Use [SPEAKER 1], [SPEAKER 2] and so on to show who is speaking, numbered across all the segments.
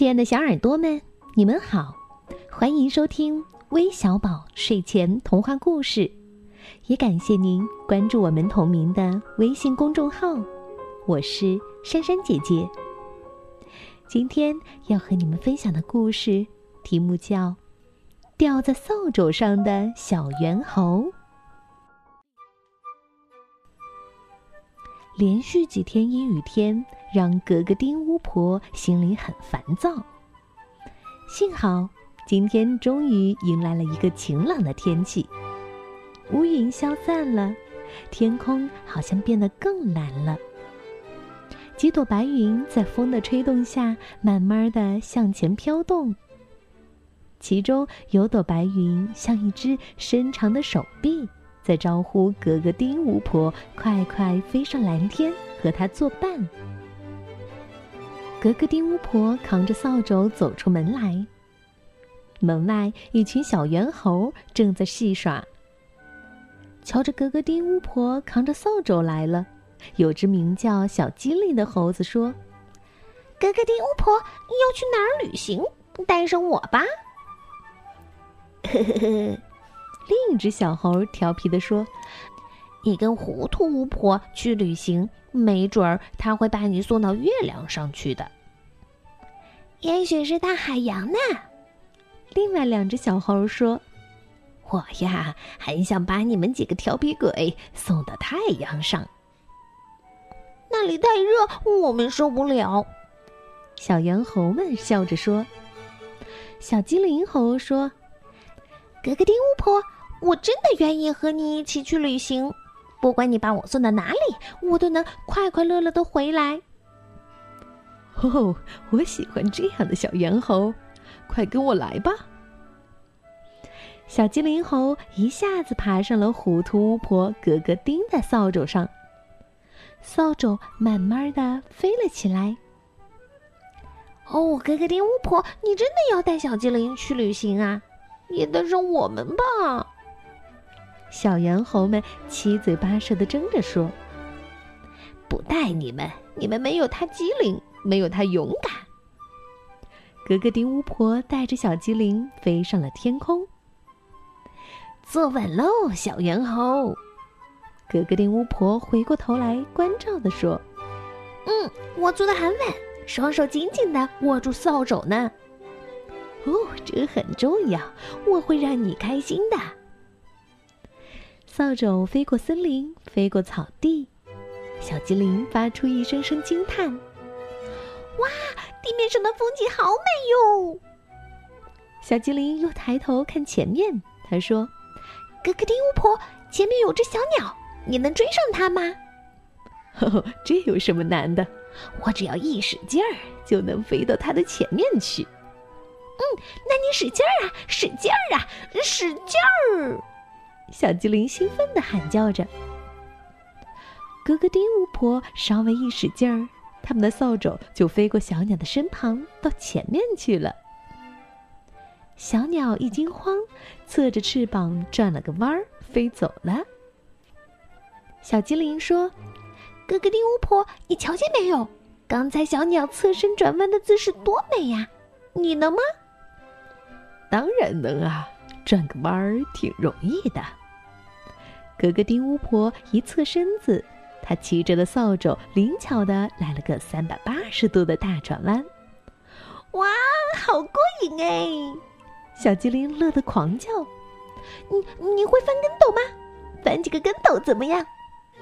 [SPEAKER 1] 亲爱的小耳朵们，你们好，欢迎收听微小宝睡前童话故事，也感谢您关注我们同名的微信公众号。我是珊珊姐姐。今天要和你们分享的故事题目叫《掉在扫帚上的小猿猴》。连续几天阴雨天，让格格丁巫婆心里很烦躁。幸好今天终于迎来了一个晴朗的天气，乌云消散了，天空好像变得更蓝了。几朵白云在风的吹动下，慢慢的向前飘动。其中有朵白云像一只伸长的手臂。在招呼格格丁巫婆快快飞上蓝天，和她作伴。格格丁巫婆扛着扫帚走出门来，门外一群小猿猴正在戏耍。瞧着格格丁巫婆扛着扫帚来了，有只名叫小机灵的猴子说：“
[SPEAKER 2] 格格丁巫婆要去哪儿旅行？带上我吧。”
[SPEAKER 1] 呵呵呵。另一只小猴调皮地说：“
[SPEAKER 2] 你跟糊涂巫婆去旅行，没准儿她会把你送到月亮上去的。
[SPEAKER 3] 也许是大海洋呢。”
[SPEAKER 1] 另外两只小猴说：“
[SPEAKER 2] 我呀，很想把你们几个调皮鬼送到太阳上，
[SPEAKER 3] 那里太热，我们受不了。”
[SPEAKER 1] 小猿猴们笑着说：“小精灵猴说，
[SPEAKER 3] 格格丁巫婆。”我真的愿意和你一起去旅行，不管你把我送到哪里，我都能快快乐乐的回来。
[SPEAKER 1] 哦，我喜欢这样的小猿猴，快跟我来吧！小精灵猴一下子爬上了糊涂巫婆格格丁的扫帚上，扫帚慢慢的飞了起来。
[SPEAKER 3] 哦，格格丁巫婆，你真的要带小精灵去旅行啊？也带上我们吧！
[SPEAKER 1] 小猿猴们七嘴八舌的争着说：“
[SPEAKER 2] 不带你们，你们没有他机灵，没有他勇敢。”
[SPEAKER 1] 格格丁巫婆带着小机灵飞上了天空。
[SPEAKER 2] 坐稳喽，小猿猴！
[SPEAKER 1] 格格丁巫婆回过头来关照的说：“
[SPEAKER 3] 嗯，我坐得很稳，双手紧紧的握住扫帚呢。
[SPEAKER 2] 哦，这很重要，我会让你开心的。”
[SPEAKER 1] 扫帚飞过森林，飞过草地，小精灵发出一声声惊叹：“
[SPEAKER 3] 哇，地面上的风景好美哟！”
[SPEAKER 1] 小精灵又抬头看前面，他说：“
[SPEAKER 3] 格格丁巫婆，前面有只小鸟，你能追上它吗？”“
[SPEAKER 1] 呵呵，这有什么难的？
[SPEAKER 2] 我只要一使劲儿，就能飞到它的前面去。”“
[SPEAKER 3] 嗯，那你使劲儿啊，使劲儿啊，使劲儿！”
[SPEAKER 1] 小精灵兴奋地喊叫着。格格丁巫婆稍微一使劲儿，他们的扫帚就飞过小鸟的身旁，到前面去了。小鸟一惊慌，侧着翅膀转了个弯儿，飞走了。小精灵说：“
[SPEAKER 3] 格格丁巫婆，你瞧见没有？刚才小鸟侧身转弯的姿势多美呀！你能吗？”“
[SPEAKER 1] 当然能啊，转个弯儿挺容易的。”格格丁巫婆一侧身子，她骑着的扫帚灵巧的来了个三百八十度的大转弯。
[SPEAKER 3] 哇，好过瘾哎！
[SPEAKER 1] 小精灵乐得狂叫。
[SPEAKER 3] 你你会翻跟斗吗？翻几个跟斗怎么样？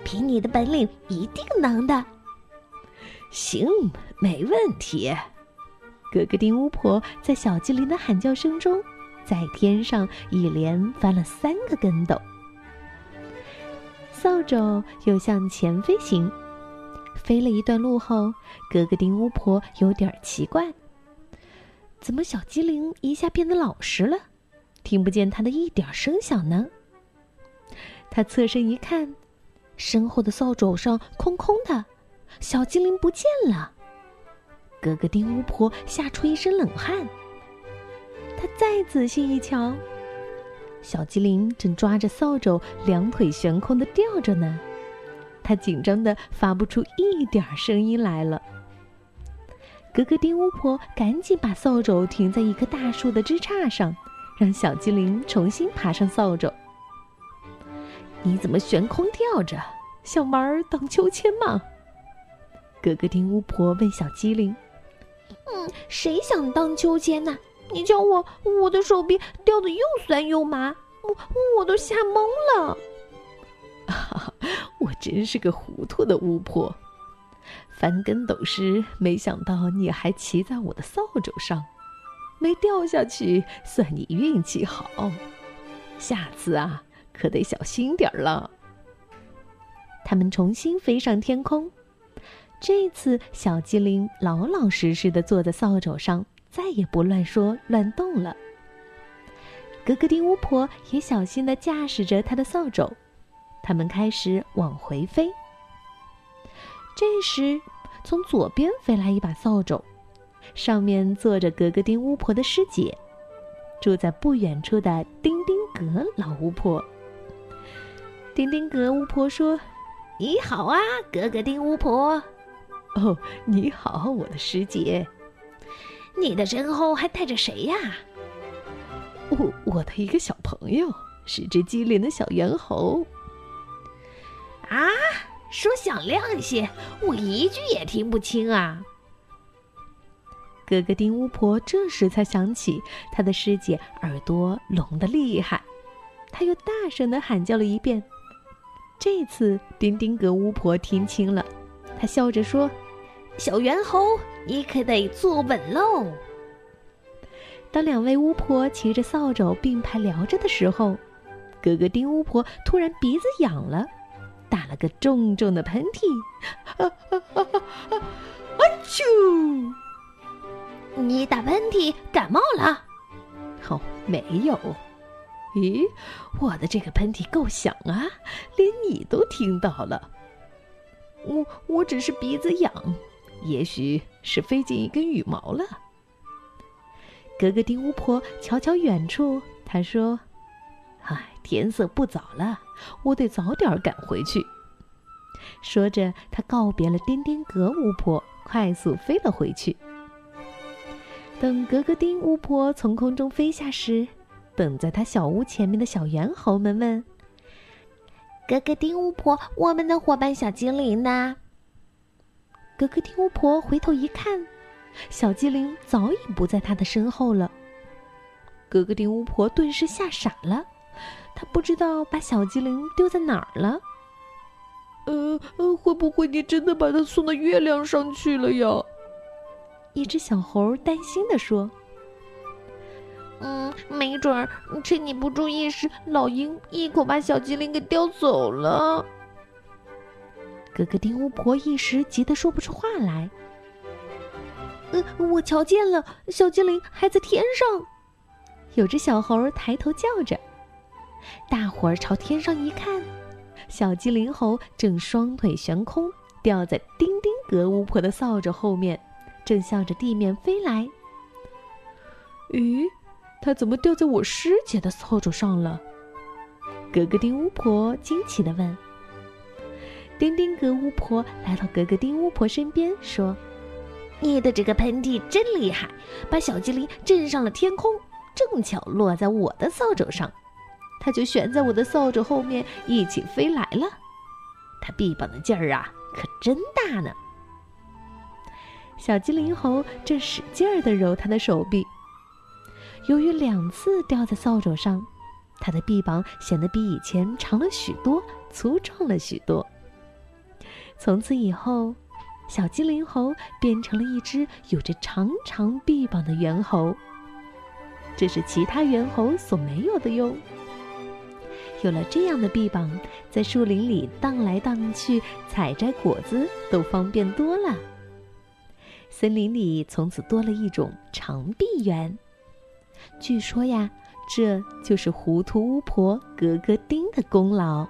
[SPEAKER 3] 凭你的本领，一定能的。
[SPEAKER 2] 行，没问题。
[SPEAKER 1] 格格丁巫婆在小精灵的喊叫声中，在天上一连翻了三个跟斗。扫帚又向前飞行，飞了一段路后，格格丁巫婆有点奇怪：怎么小机灵一下变得老实了，听不见它的一点声响呢？他侧身一看，身后的扫帚上空空的，小精灵不见了。格格丁巫婆吓出一身冷汗。他再仔细一瞧。小机灵正抓着扫帚，两腿悬空的吊着呢，他紧张的发不出一点声音来了。格格丁巫婆赶紧把扫帚停在一棵大树的枝杈上，让小精灵重新爬上扫帚。你怎么悬空吊着？想玩荡秋千吗？格格丁巫婆问小机灵。
[SPEAKER 3] 嗯，谁想荡秋千呢？你叫我，我的手臂掉的又酸又麻，我我都吓懵了。
[SPEAKER 1] 哈，我真是个糊涂的巫婆。翻跟斗时，没想到你还骑在我的扫帚上，没掉下去，算你运气好。下次啊，可得小心点儿了。他们重新飞上天空，这次小机灵老老实实的坐在扫帚上，再也不乱说乱动了。格格丁巫婆也小心的驾驶着她的扫帚，他们开始往回飞。这时，从左边飞来一把扫帚，上面坐着格格丁巫婆的师姐，住在不远处的丁丁格老巫婆。丁丁格巫婆说：“
[SPEAKER 2] 你好啊，格格丁巫婆。”“
[SPEAKER 1] 哦，你好，我的师姐。”“
[SPEAKER 2] 你的身后还带着谁呀？”“
[SPEAKER 1] 我我的一个小朋友，是只机灵的小猿猴。”“
[SPEAKER 2] 啊？”说响亮些，我一句也听不清啊！
[SPEAKER 1] 格格丁巫婆这时才想起，她的师姐耳朵聋的厉害，她又大声的喊叫了一遍。这次丁丁格巫婆听清了，她笑着说：“
[SPEAKER 2] 小猿猴，你可得坐稳喽！”
[SPEAKER 1] 当两位巫婆骑着扫帚并排聊着的时候，格格丁巫婆突然鼻子痒了。打了个重重的喷嚏，啊啊啊啊！啊啾！
[SPEAKER 2] 你打喷嚏感冒了？
[SPEAKER 1] 哦，没有。咦，我的这个喷嚏够响啊，连你都听到了。我我只是鼻子痒，也许是飞进一根羽毛了。格格丁巫婆瞧瞧远处，她说：“唉。”天色不早了，我得早点赶回去。说着，她告别了丁丁格巫婆，快速飞了回去。等格格丁巫婆从空中飞下时，等在她小屋前面的小猿猴们问：“
[SPEAKER 3] 格格丁巫婆，我们的伙伴小精灵呢？”
[SPEAKER 1] 格格丁巫婆回头一看，小精灵早已不在她的身后了。格格丁巫婆顿时吓傻了。她不知道把小精灵丢在哪儿了。
[SPEAKER 4] 呃呃，会不会你真的把它送到月亮上去了呀？
[SPEAKER 1] 一只小猴担心地说：“
[SPEAKER 3] 嗯，没准儿趁你不注意时，老鹰一口把小精灵给叼走了。”
[SPEAKER 1] 格格丁巫婆一时急得说不出话来。
[SPEAKER 3] 呃，我瞧见了，小精灵还在天上。
[SPEAKER 1] 有只小猴抬头叫着。大伙儿朝天上一看，小机灵猴正双腿悬空，吊在丁丁格巫婆的扫帚后面，正向着地面飞来。
[SPEAKER 4] 咦，它怎么掉在我师姐的扫帚上了？
[SPEAKER 1] 格格丁巫婆惊奇地问。丁丁格巫婆来到格格丁巫婆身边，说：“
[SPEAKER 2] 你的这个喷嚏真厉害，把小精灵震上了天空，正巧落在我的扫帚上。”它就悬在我的扫帚后面，一起飞来了。它臂膀的劲儿啊，可真大呢。
[SPEAKER 1] 小精灵猴正使劲儿地揉它的手臂。由于两次掉在扫帚上，它的臂膀显得比以前长了许多，粗壮了许多。从此以后，小精灵猴变成了一只有着长长臂膀的猿猴。这是其他猿猴所没有的哟。有了这样的臂膀，在树林里荡来荡去、采摘果子都方便多了。森林里从此多了一种长臂猿。据说呀，这就是糊涂巫婆格格丁的功劳。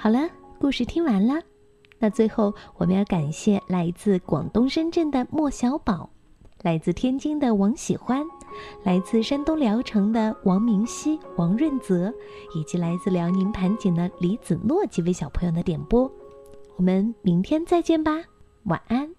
[SPEAKER 1] 好了，故事听完了，那最后我们要感谢来自广东深圳的莫小宝，来自天津的王喜欢。来自山东聊城的王明熙、王润泽，以及来自辽宁盘锦的李子诺几位小朋友的点播，我们明天再见吧，晚安。